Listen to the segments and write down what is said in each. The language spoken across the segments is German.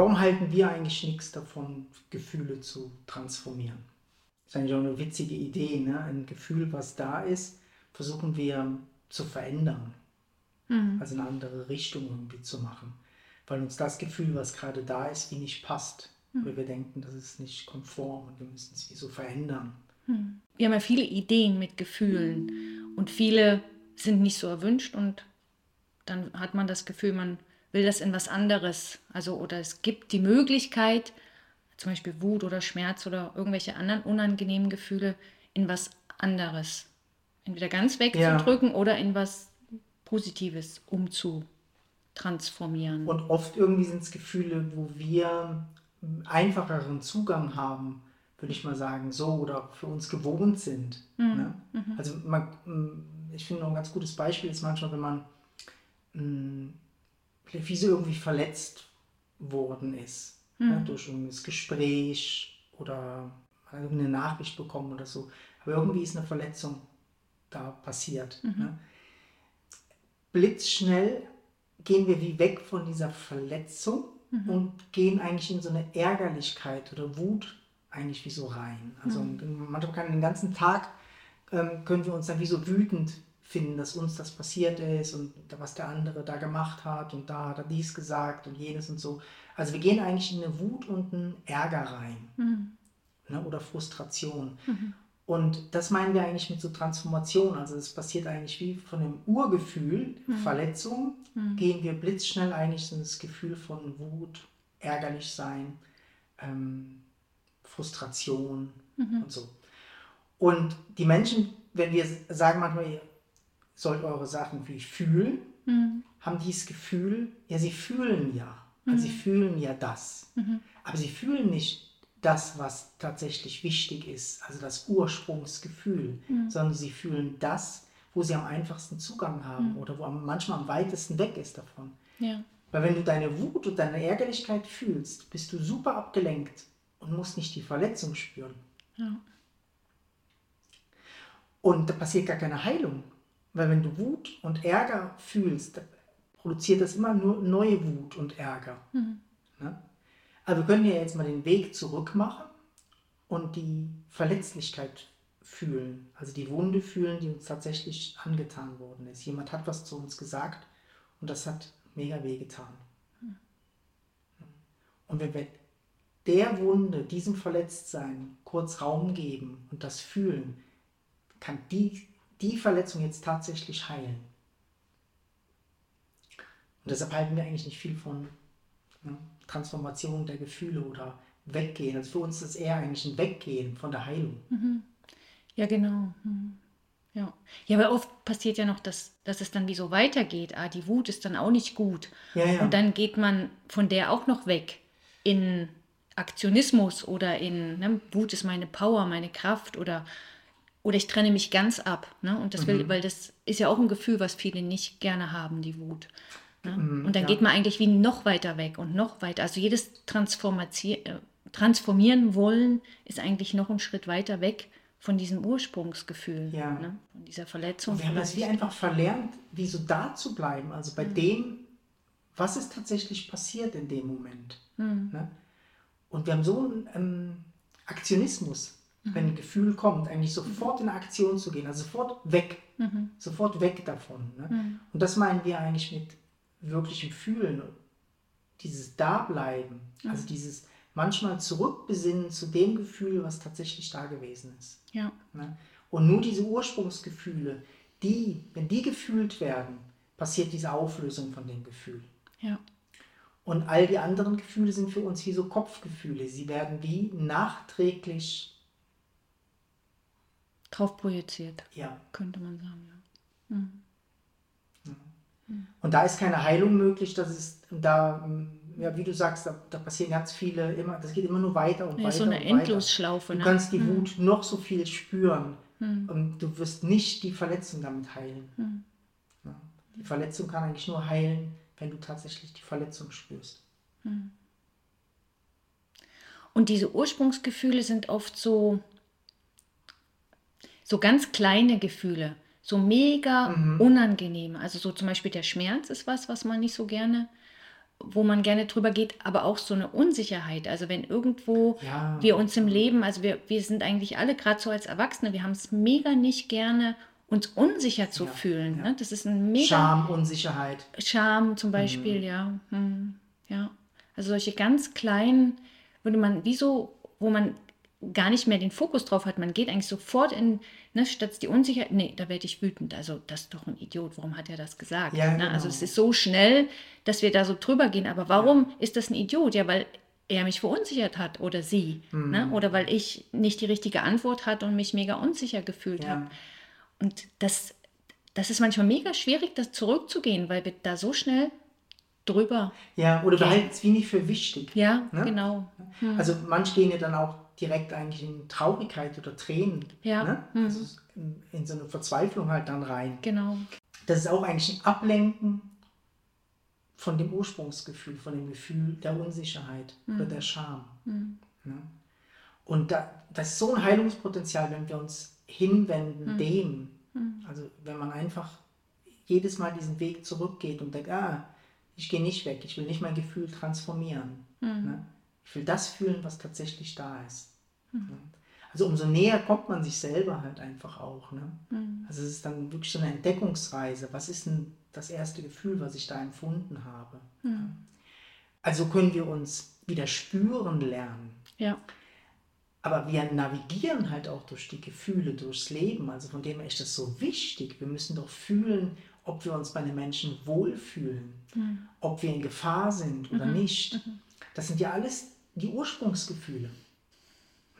warum halten wir eigentlich nichts davon, Gefühle zu transformieren? Das ist eigentlich auch eine witzige Idee, ne? Ein Gefühl, was da ist, versuchen wir zu verändern. Mhm. Also eine andere Richtung irgendwie zu machen. Weil uns das Gefühl, was gerade da ist, wie nicht passt. Mhm. Oder wir denken, das ist nicht konform und wir müssen es wie so verändern. Mhm. Wir haben ja viele Ideen mit Gefühlen und viele sind nicht so erwünscht und dann hat man das Gefühl, man will das in was anderes. Also, oder es gibt die Möglichkeit, zum Beispiel Wut oder Schmerz oder irgendwelche anderen unangenehmen Gefühle, in was anderes. Entweder ganz wegzudrücken ja. oder in was Positives umzutransformieren. Und oft irgendwie sind es Gefühle, wo wir einfacheren Zugang haben, würde ich mal sagen, so oder für uns gewohnt sind. Mhm. Ne? Mhm. Also man, ich finde ein ganz gutes Beispiel ist manchmal, wenn man wie so irgendwie verletzt worden ist. Mhm. Ne? Durch ein Gespräch oder eine Nachricht bekommen oder so. Aber irgendwie ist eine Verletzung da passiert. Mhm. Ne? Blitzschnell gehen wir wie weg von dieser Verletzung mhm. und gehen eigentlich in so eine Ärgerlichkeit oder Wut eigentlich wie so rein. Also mhm. manchmal kann den ganzen Tag ähm, können wir uns dann wie so wütend finden, dass uns das passiert ist und was der andere da gemacht hat und da hat er dies gesagt und jenes und so. Also wir gehen eigentlich in eine Wut und einen Ärger rein mhm. ne, oder Frustration. Mhm. Und das meinen wir eigentlich mit so Transformation. Also es passiert eigentlich wie von einem Urgefühl, mhm. Verletzung, mhm. gehen wir blitzschnell eigentlich in das Gefühl von Wut, ärgerlich sein, ähm, Frustration mhm. und so. Und die Menschen, wenn wir sagen manchmal, sollt eure Sachen wie fühlen, mhm. haben dieses Gefühl, ja, sie fühlen ja. Also mhm. sie fühlen ja das. Mhm. Aber sie fühlen nicht das, was tatsächlich wichtig ist, also das Ursprungsgefühl, mhm. sondern sie fühlen das, wo sie am einfachsten Zugang haben mhm. oder wo manchmal am weitesten weg ist davon. Ja. Weil wenn du deine Wut und deine Ärgerlichkeit fühlst, bist du super abgelenkt und musst nicht die Verletzung spüren. Ja. Und da passiert gar keine Heilung. Weil wenn du Wut und Ärger fühlst, produziert das immer nur neue Wut und Ärger. Mhm. Ne? Aber wir können ja jetzt mal den Weg zurück machen und die Verletzlichkeit fühlen, also die Wunde fühlen, die uns tatsächlich angetan worden ist. Jemand hat was zu uns gesagt und das hat mega weh getan. Mhm. Und wenn wir der Wunde, diesem Verletztsein kurz Raum geben und das fühlen, kann die die Verletzung jetzt tatsächlich heilen. Und deshalb halten wir eigentlich nicht viel von ne, Transformation der Gefühle oder Weggehen. Also für uns ist es eher eigentlich ein Weggehen von der Heilung. Mhm. Ja, genau. Mhm. Ja. ja, aber oft passiert ja noch, dass, dass es dann wie so weitergeht. Ah, die Wut ist dann auch nicht gut. Ja, ja. Und dann geht man von der auch noch weg in Aktionismus oder in ne, Wut ist meine Power, meine Kraft oder oder ich trenne mich ganz ab. Ne? Und das will, mhm. weil das ist ja auch ein Gefühl, was viele nicht gerne haben, die Wut. Ne? Mhm, und dann ja. geht man eigentlich wie noch weiter weg und noch weiter. Also jedes äh, Transformieren wollen ist eigentlich noch einen Schritt weiter weg von diesem Ursprungsgefühl, ja. ne? von dieser Verletzung. Und wir haben das wie einfach verlernt, wie so da zu bleiben. Also bei mhm. dem, was ist tatsächlich passiert in dem Moment. Mhm. Ne? Und wir haben so einen ähm, Aktionismus mhm. wenn ein Gefühl kommt, eigentlich sofort in Aktion zu gehen, also sofort weg, mhm. sofort weg davon. Ne? Mhm. Und das meinen wir eigentlich mit wirklichem Fühlen, dieses Dableiben, also dieses manchmal zurückbesinnen zu dem Gefühl, was tatsächlich da gewesen ist. Ja. Ne? Und nur diese Ursprungsgefühle, die, wenn die gefühlt werden, passiert diese Auflösung von dem Gefühl. Ja. Und all die anderen Gefühle sind für uns wie so Kopfgefühle. Sie werden wie nachträglich drauf projiziert. Ja. Könnte man sagen, ja. Mhm. Mhm. Und da ist keine Heilung möglich, das ist da, ja, wie du sagst, da, da passieren ganz viele, immer, das geht immer nur weiter und ja, weiter. So eine Endlosschlaufe. Du ne? kannst die mhm. Wut noch so viel spüren mhm. und du wirst nicht die Verletzung damit heilen. Ja. Die Verletzung kann eigentlich nur heilen, wenn du tatsächlich die Verletzung spürst. Und diese Ursprungsgefühle sind oft so, so ganz kleine Gefühle, so mega mhm. unangenehme. Also so zum Beispiel der Schmerz ist was, was man nicht so gerne wo man gerne drüber geht, aber auch so eine Unsicherheit. Also wenn irgendwo ja. wir uns im Leben, also wir, wir sind eigentlich alle gerade so als Erwachsene, wir haben es mega nicht gerne, uns unsicher zu ja, fühlen. Ja. Ne? Das ist ein mega... Scham, Unsicherheit. Scham zum Beispiel, mhm. ja. Hm. Ja. Also solche ganz kleinen, würde man, wieso, wo man gar nicht mehr den Fokus drauf hat. Man geht eigentlich sofort in, ne, statt die Unsicherheit, nee, da werde ich wütend. Also das ist doch ein Idiot, warum hat er das gesagt? Ja, ne? genau. Also es ist so schnell, dass wir da so drüber gehen. Aber warum ja. ist das ein Idiot? Ja, weil er mich verunsichert hat oder sie. Mhm. Ne? Oder weil ich nicht die richtige Antwort hatte und mich mega unsicher gefühlt ja. habe. Und das, das ist manchmal mega schwierig, das zurückzugehen, weil wir da so schnell drüber. Ja, oder wir halten es wie nicht für wichtig. Ja, ne? genau. Hm. Also manche gehen ja dann auch direkt eigentlich in Traurigkeit oder Tränen. Ja. Ne? Mhm. Also in, in, so eine Verzweiflung halt dann rein. Genau. Das ist auch eigentlich ein Ablenken von dem Ursprungsgefühl, von dem Gefühl der Unsicherheit mhm. oder der Scham. Mhm. Ne? Und da, das ist so ein Heilungspotenzial, wenn wir uns hinwenden mhm. dem. Mhm. Also wenn man einfach jedes Mal diesen Weg zurückgeht und denkt, ah, ich gehe nicht weg, ich will nicht mein Gefühl transformieren. Mhm. Ne? Ich will das fühlen, was tatsächlich da ist. Mhm. Also umso näher kommt man sich selber halt einfach auch. Ne? Mhm. Also es ist dann wirklich so eine Entdeckungsreise. Was ist denn das erste Gefühl, was ich da empfunden habe? Mhm. Also können wir uns wieder spüren lernen. Ja. Aber wir navigieren halt auch durch die Gefühle, durchs Leben. Also von dem her ist das so wichtig. Wir müssen doch fühlen, ob wir uns bei den Menschen wohlfühlen, mhm. ob wir in Gefahr sind oder mhm. nicht. Mhm. Das sind ja alles die Ursprungsgefühle.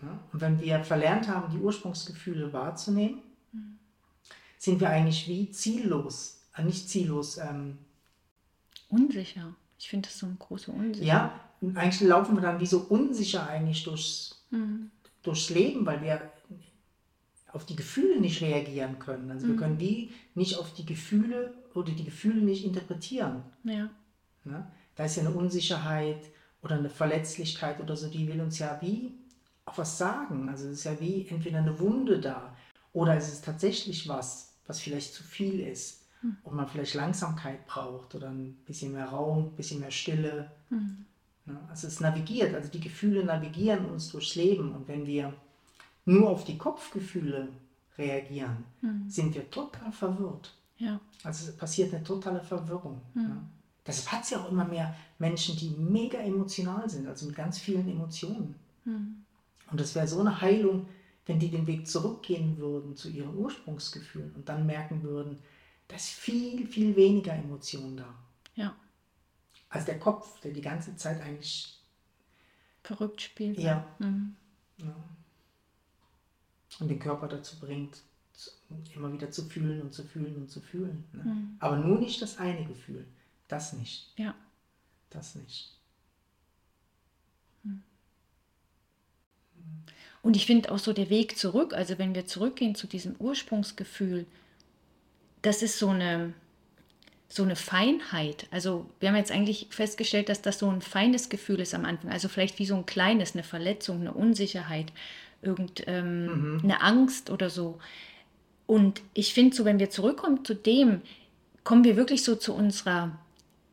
Ja? Und wenn wir verlernt haben, die Ursprungsgefühle wahrzunehmen, sind wir eigentlich wie ziellos, äh, nicht ziellos. Ähm, unsicher. Ich finde das so eine große Unsicherheit. Ja, eigentlich laufen wir dann wie so unsicher eigentlich durchs, mhm. durchs Leben, weil wir auf die Gefühle nicht reagieren können. Also mhm. wir können wie nicht auf die Gefühle oder die Gefühle nicht interpretieren. Ja. ja? Da ist ja eine Unsicherheit oder eine Verletzlichkeit oder so, die will uns ja wie auch was sagen. Also es ist ja wie entweder eine Wunde da oder es ist tatsächlich was, was vielleicht zu viel ist mhm. und man vielleicht Langsamkeit braucht oder ein bisschen mehr Raum, ein bisschen mehr Stille. Mhm. Also es navigiert, also die Gefühle navigieren uns durchs Leben und wenn wir nur auf die Kopfgefühle reagieren, mhm. sind wir total verwirrt. Ja. Also es passiert eine totale Verwirrung. Ja. Deshalb hat es ja auch immer mehr Menschen, die mega emotional sind, also mit ganz vielen Emotionen. Mhm. Und das wäre so eine Heilung, wenn die den Weg zurückgehen würden zu ihren Ursprungsgefühlen und dann merken würden, da ist viel, viel weniger Emotion da. Ja. Als der Kopf, der die ganze Zeit eigentlich verrückt spielt. Ja. Mhm. ja und den Körper dazu bringt, immer wieder zu fühlen und zu fühlen und zu fühlen. Ne? Mhm. Aber nur nicht das eine Gefühl. Das nicht. Ja. Das nicht. Und ich finde auch so der Weg zurück, also wenn wir zurückgehen zu diesem Ursprungsgefühl, das ist so eine, so eine Feinheit. Also wir haben jetzt eigentlich festgestellt, dass das so ein feines Gefühl ist am Anfang. Also vielleicht wie so ein kleines, eine Verletzung, eine Unsicherheit irgendeine ähm, mhm. Angst oder so. Und ich finde so, wenn wir zurückkommen zu dem, kommen wir wirklich so zu unserer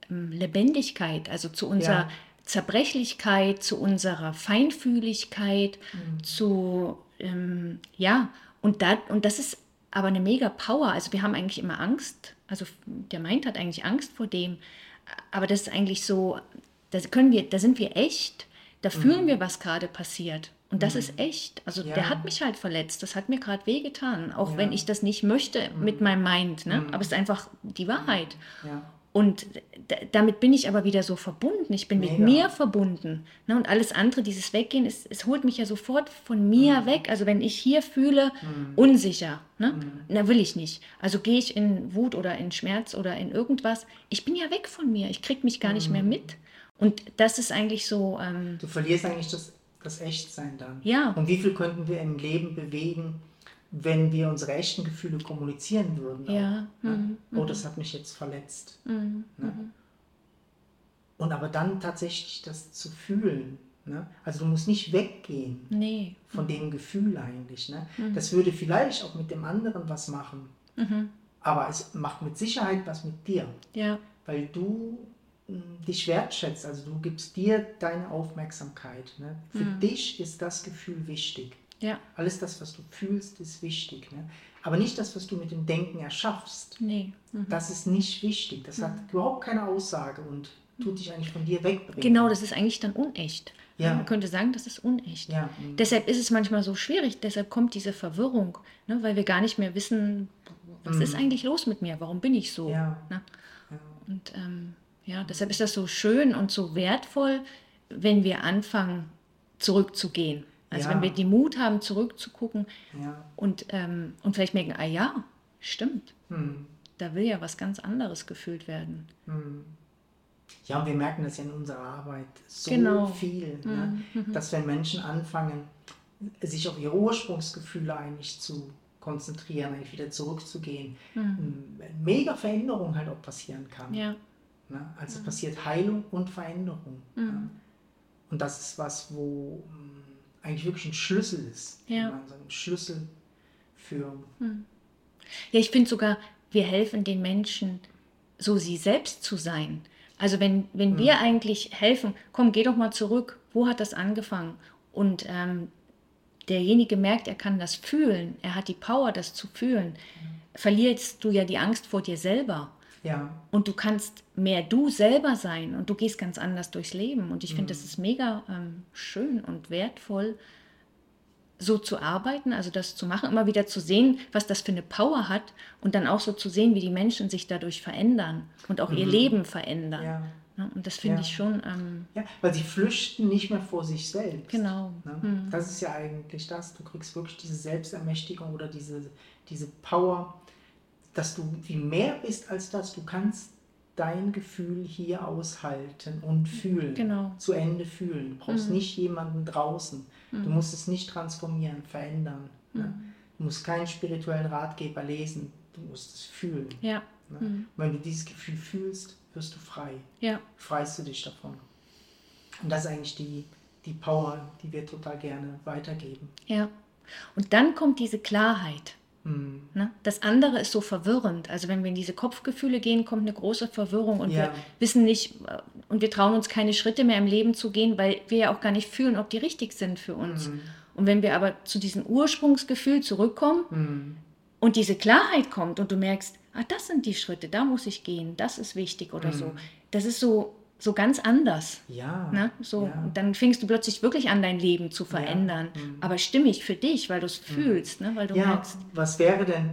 ähm, Lebendigkeit, also zu unserer ja. Zerbrechlichkeit, zu unserer Feinfühligkeit, mhm. zu, ähm, ja, und, da, und das ist aber eine mega Power. Also wir haben eigentlich immer Angst, also der Mind hat eigentlich Angst vor dem, aber das ist eigentlich so, da können wir, da sind wir echt, da fühlen mhm. wir, was gerade passiert. Und das mhm. ist echt. Also ja. der hat mich halt verletzt. Das hat mir gerade wehgetan. Auch ja. wenn ich das nicht möchte mhm. mit meinem Mind. Ne? Mhm. Aber es ist einfach die Wahrheit. Ja. Und damit bin ich aber wieder so verbunden. Ich bin Mega. mit mir verbunden. Ne? Und alles andere, dieses Weggehen, es, es holt mich ja sofort von mir mhm. weg. Also wenn ich hier fühle, mhm. unsicher, ne? Mhm. na will ich nicht. Also gehe ich in Wut oder in Schmerz oder in irgendwas. Ich bin ja weg von mir. Ich kriege mich gar nicht mehr mit. Und das ist eigentlich so. Ähm, du verlierst eigentlich das das Echtsein dann. Ja. Und wie viel könnten wir im Leben bewegen, wenn wir unsere echten Gefühle kommunizieren würden? Ja. Ne? Mhm. Oh, das hat mich jetzt verletzt. Mhm. Ne? Mhm. Und aber dann tatsächlich das zu fühlen. Ne? Also du musst nicht weggehen nee. von mhm. dem Gefühl eigentlich. Ne? Mhm. Das würde vielleicht auch mit dem anderen was machen. Mhm. Aber es macht mit Sicherheit was mit dir. Ja. Weil du dich wertschätzt. Also du gibst dir deine Aufmerksamkeit. Ne? Für mhm. dich ist das Gefühl wichtig. Ja. Alles das, was du fühlst, ist wichtig. Ne? Aber nicht das, was du mit dem Denken erschaffst. Nee. Mhm. Das ist nicht wichtig. Das mhm. hat überhaupt keine Aussage und tut dich eigentlich von dir wegbringen. Genau, das ist eigentlich dann unecht. Ja. Man könnte sagen, das ist unecht. Ja. Mhm. Deshalb ist es manchmal so schwierig, deshalb kommt diese Verwirrung, ne? weil wir gar nicht mehr wissen, was mhm. ist eigentlich los mit mir, warum bin ich so. Ja. Ne? ja. Und ähm, ja, deshalb ist das so schön und so wertvoll, wenn wir anfangen, zurückzugehen. Also ja. wenn wir den Mut haben, zurückzugucken ja. und, ähm, und vielleicht merken, ah ja, stimmt. Hm. Da will ja was ganz anderes gefühlt werden. Hm. Ja, und wir merken das ja in unserer Arbeit so genau. viel, ne? mhm. dass wenn Menschen anfangen, sich auf ihre Ursprungsgefühle eigentlich zu konzentrieren, eigentlich wieder zurückzugehen, mhm. mega Veränderung halt auch passieren kann. Ja. Ne? Also mhm. passiert Heilung und Veränderung. Ne? Und das ist was, wo eigentlich wirklich ein Schlüssel ist. Ja. Ein Schlüssel für. Mhm. Ja, ich finde sogar, wir helfen den Menschen, so sie selbst zu sein. Also wenn, wenn mhm. wir eigentlich helfen, komm, geh doch mal zurück, wo hat das angefangen? Und ähm, derjenige merkt, er kann das fühlen, er hat die Power, das zu fühlen, mhm. verlierst du ja die Angst vor dir selber. Ja. Und du kannst mehr du selber sein und du gehst ganz anders durchs Leben. Und ich finde, mhm. das ist mega ähm, schön und wertvoll, so zu arbeiten, also das zu machen, immer wieder zu sehen, was das für eine Power hat und dann auch so zu sehen, wie die Menschen sich dadurch verändern und auch mhm. ihr Leben verändern. Ja. Ja, und das finde ja. ich schon. Ähm, ja, weil sie flüchten nicht mehr vor sich selbst. Genau. Ne? Mhm. Das ist ja eigentlich das. Du kriegst wirklich diese Selbstermächtigung oder diese, diese Power, dass du wie mehr bist als das. Du kannst dein Gefühl hier aushalten und fühlen. Genau. Zu Ende fühlen. Du brauchst mhm. nicht jemanden draußen. Mhm. Du musst es nicht transformieren, verändern. Ne? Mhm. Ne? Du musst keinen spirituellen Ratgeber lesen. Du musst es fühlen. Ja. Ne? Mhm. wenn du dieses Gefühl fühlst, wirst du frei. Ja. Freist du dich davon. Und das ist eigentlich die, die Power, die wir total gerne weitergeben. Ja. Und dann kommt diese Klarheit. Mhm. Ne? Das andere ist so verwirrend. Also wenn wir in diese Kopfgefühle gehen, kommt eine große Verwirrung und ja. wir wissen nicht äh, und wir trauen uns keine Schritte mehr im Leben zu gehen, weil wir ja auch gar nicht fühlen, ob die richtig sind für uns. Mhm. Und wenn wir aber zu diesem Ursprungsgefühl zurückkommen mhm. und diese Klarheit kommt und du merkst, ah, das sind die Schritte, da muss ich gehen, das ist wichtig oder so. Mhm. Das ist so so ganz anders. Ja. Ne? So, ja. Dann fängst du plötzlich wirklich an, dein Leben zu verändern. Ja. Mhm. Aber stimmig für dich, weil du es mhm. fühlst, ne? weil du ja, merkst. Was wäre denn,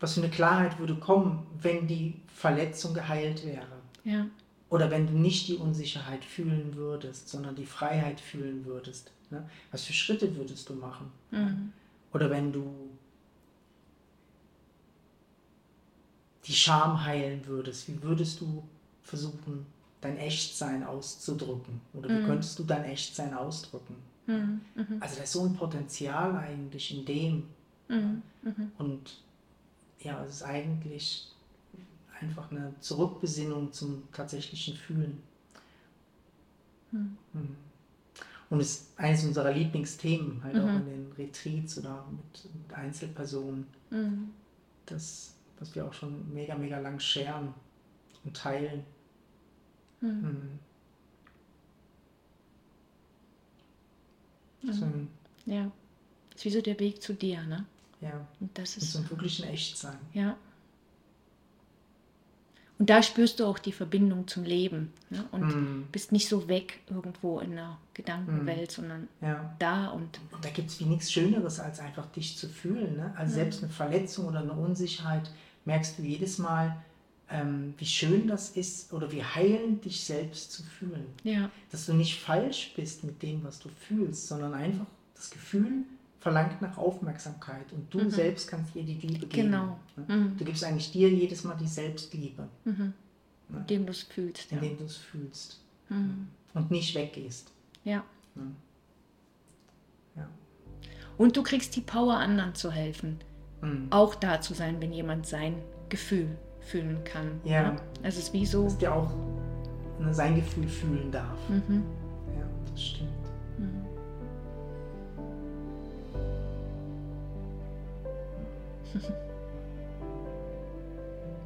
was für eine Klarheit würde kommen, wenn die Verletzung geheilt wäre? Ja. Oder wenn du nicht die Unsicherheit fühlen würdest, sondern die Freiheit fühlen würdest. Ne? Was für Schritte würdest du machen? Mhm. Oder wenn du die Scham heilen würdest, wie würdest du versuchen, dein Echtsein auszudrücken? Oder wie mhm. könntest du dein Echtsein ausdrücken? Mhm. Mhm. Also da ist so ein Potenzial eigentlich in dem. Mhm. Mhm. Und ja, es ist eigentlich einfach eine Zurückbesinnung zum tatsächlichen Fühlen. Mhm. Und es ist eines unserer Lieblingsthemen, halt auch in den Retreats oder mit, mit Einzelpersonen. Das, was wir auch schon mega, mega lang scheren und teilen. Mhm. Ja. Das ist wie so der Weg zu dir, ne? Ja. Und das ist. Und wirklich ein Echtsein. Ja. Und da spürst du auch die Verbindung zum Leben. Ne? Und mm. bist nicht so weg irgendwo in der Gedankenwelt, mm. sondern ja. da und. Und da gibt es wie nichts Schöneres, als einfach dich zu fühlen. Ne? Also mm. selbst eine Verletzung oder eine Unsicherheit merkst du jedes Mal, ähm, wie schön das ist oder wie heilend dich selbst zu fühlen. Ja. Dass du nicht falsch bist mit dem, was du fühlst, sondern einfach das Gefühl verlangt nach Aufmerksamkeit und du mhm. selbst kannst dir die Liebe geben. Genau. Mhm. Du gibst eigentlich dir jedes Mal die Selbstliebe. Mhm. Indem du es fühlst. Indem ja. du es fühlst. Mhm. Und nicht weggehst. Ja. Ja. Und du kriegst die Power, anderen zu helfen. Mhm. Auch da zu sein, wenn jemand sein Gefühl fühlen kann. Ja. Ne? Also es ist wie so. Dass der auch ne, sein Gefühl fühlen darf. Mhm. Ja, das stimmt. Mhm.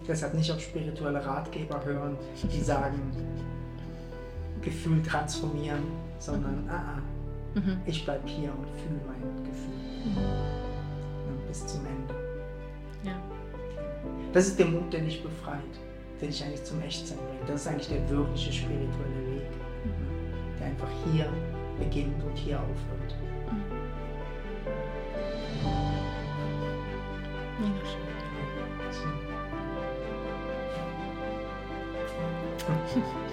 Deshalb nicht auf spirituelle Ratgeber hören, die sagen, Gefühl transformieren, sondern mhm. ah, ah, mhm. ich bleibe hier und fühle mein Gefühl. Mhm. Bis zum Ende. Ja. Das ist der Mut, der dich befreit, der dich eigentlich zum Echtsein bringt. Das ist eigentlich der wirkliche spirituelle Weg, mhm. der einfach hier beginnt und hier aufhört. Mega schön.